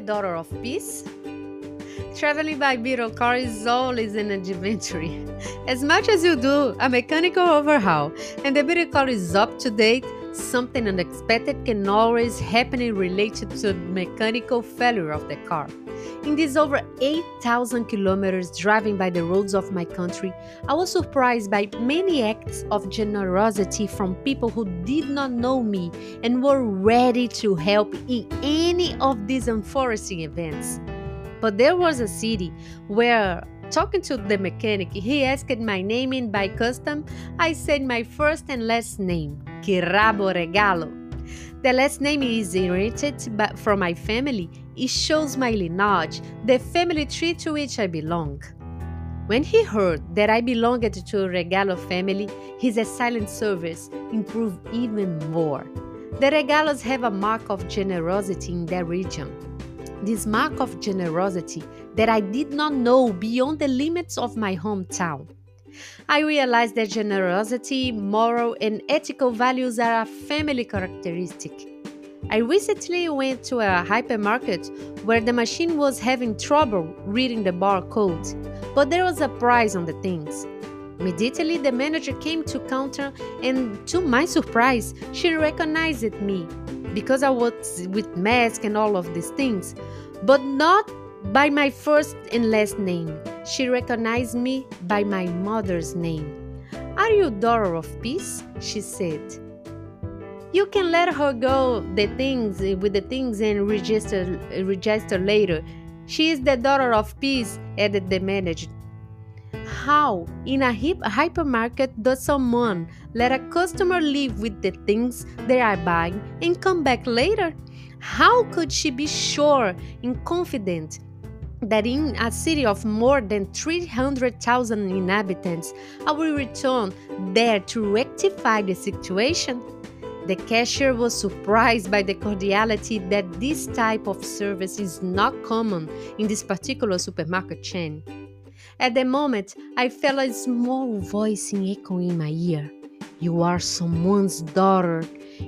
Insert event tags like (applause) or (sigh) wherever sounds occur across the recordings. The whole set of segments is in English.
daughter of peace? Traveling by Beetle car is always an adventure. (laughs) As much as you do a mechanical overhaul and the Beetle car is up to date, something unexpected can always happen related to mechanical failure of the car. In these over 8,000 kilometers driving by the roads of my country, I was surprised by many acts of generosity from people who did not know me and were ready to help in any of these unforeseen events. But there was a city where talking to the mechanic, he asked my name and by custom, I said my first and last name, Kirabo Regalo. The last name is inherited from my family. It shows my lineage, the family tree to which I belong. When he heard that I belonged to a Regalo family, his silent service improved even more. The Regalos have a mark of generosity in their region. This mark of generosity that I did not know beyond the limits of my hometown. I realized that generosity, moral, and ethical values are a family characteristic. I recently went to a hypermarket where the machine was having trouble reading the barcode, but there was a price on the things. Immediately, the manager came to counter, and to my surprise, she recognized me because I was with mask and all of these things, but not by my first and last name. She recognized me by my mother's name. Are you daughter of peace? She said. You can let her go the things with the things and register register later. She is the daughter of peace, added the manager. How, in a hip hypermarket, does someone let a customer leave with the things they are buying and come back later? How could she be sure and confident that in a city of more than 300,000 inhabitants, I will return there to rectify the situation? The cashier was surprised by the cordiality that this type of service is not common in this particular supermarket chain. At the moment, I felt a small voice echoing in my ear. You are someone's daughter.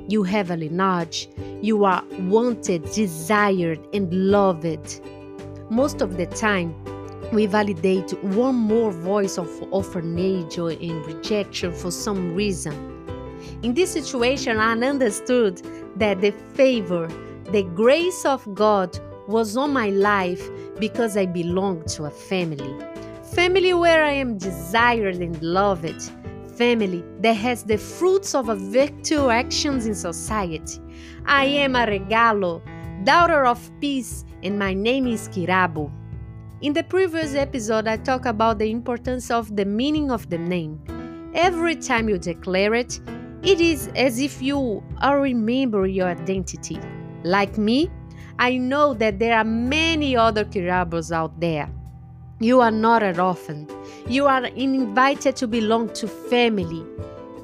You have a lineage. You are wanted, desired, and loved. Most of the time, we validate one more voice of orphanage or in rejection for some reason. In this situation, I understood that the favor, the grace of God was on my life because I belonged to a family. Family where I am desired and loved. Family that has the fruits of a virtual actions in society. I am a regalo, daughter of peace, and my name is Kirabo. In the previous episode, I talked about the importance of the meaning of the name. Every time you declare it, it is as if you are remembering your identity. Like me, I know that there are many other Kirabos out there. You are not an orphan. You are invited to belong to family,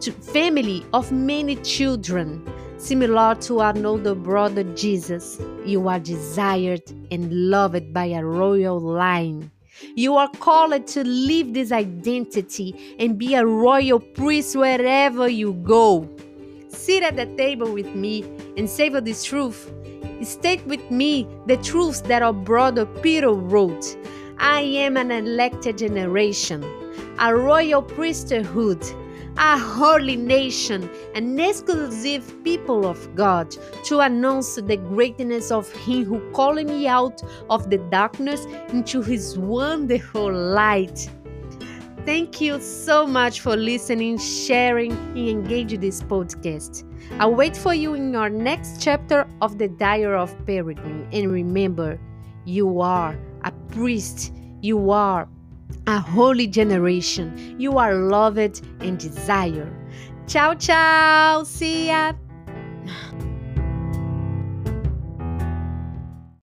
to family of many children Similar to our older brother Jesus, you are desired and loved by a royal line. You are called to live this identity and be a royal priest wherever you go. Sit at the table with me and savor this truth. State with me the truths that our brother Peter wrote. I am an elected generation, a royal priesthood a holy nation, an exclusive people of God, to announce the greatness of Him who called me out of the darkness into His wonderful light. Thank you so much for listening, sharing, and engaging this podcast. I'll wait for you in our next chapter of the Diary of Peregrine. And remember, you are a priest, you are a holy generation. You are loved and desired. Ciao, ciao. See ya.